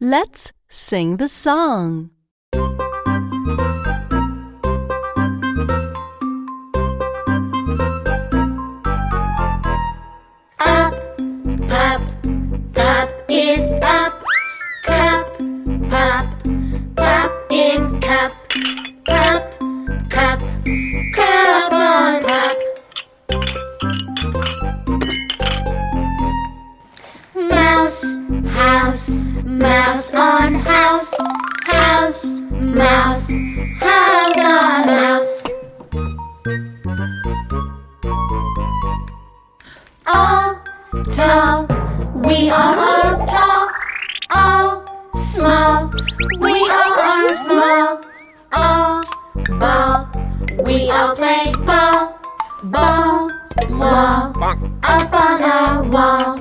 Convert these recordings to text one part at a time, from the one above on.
Let's sing the song. Up, pup, pup is up. Cup, pup, pup in cup. Pup, cup, cup on pup. Mouse, house, mouse on house. House, mouse, house on mouse. all tall. We all are tall. All small. We all are small. All ball. We all play ball. Ball wall. Up on our wall.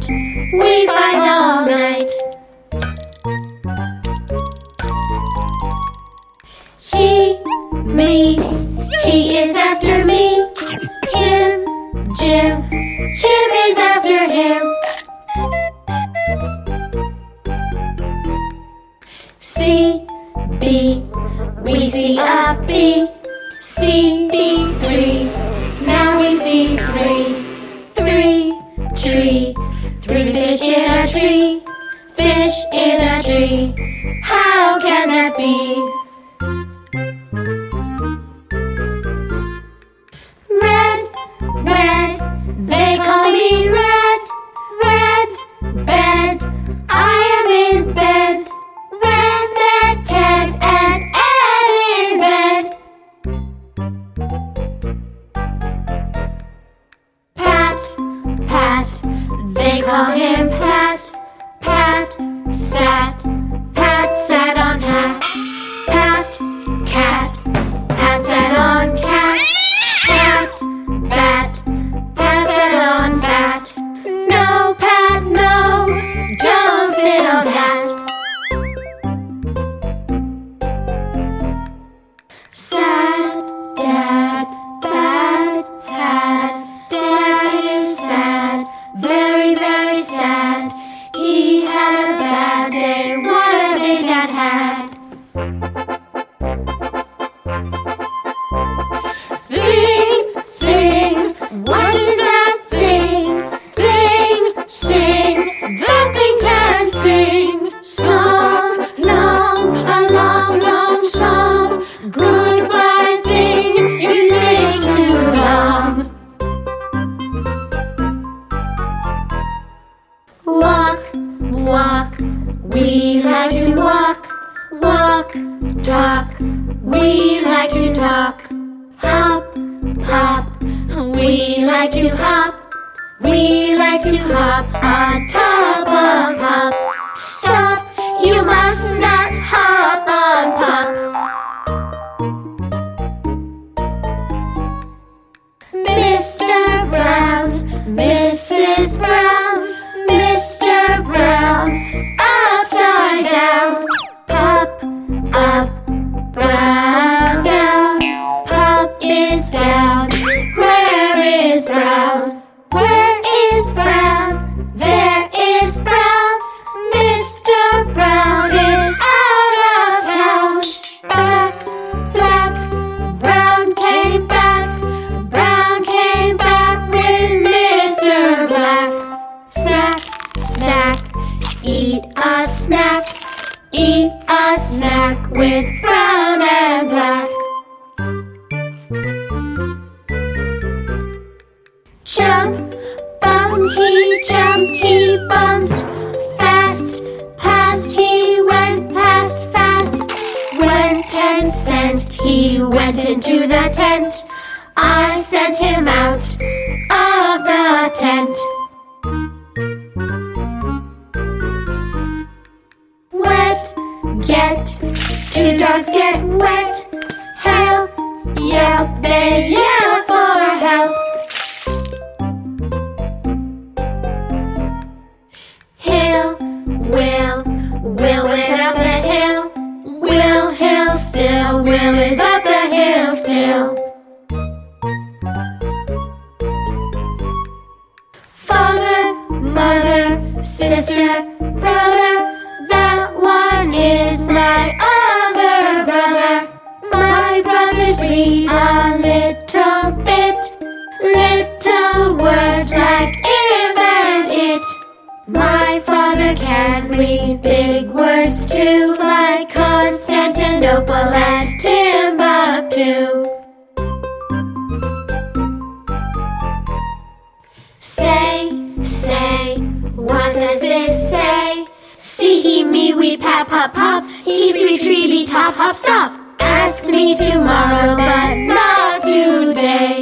Fight. We fight all night. He, me, he is after me. Him, Jim, Jim is after him. C, B, we see a B. C, B, three. Three fish in a tree, fish in a tree. How can that be? Red, red, they call me they call very. He had a bad day. Talk, we like to talk. Hop, hop, we like to hop. We like to hop eat a snack. Eat a snack with brown and black. Jump, bump, he jumped, he bumped. Fast, past, he went past fast. Went and sent, he went into the tent. I sent him out dogs get wet. Help, yelp, they yell for help. Hill, will, will it down the hill. Will Hill still, Will is up the hill still. Father, mother, sister, brother, a little bit, little words like if and it. My father can read big words too, like Constantinople and Timbuktu. Say, say, what does this say? See he, me, we, pap, pop, pop. He, three, tree, top, hop, stop. Ask me tomorrow, but not today.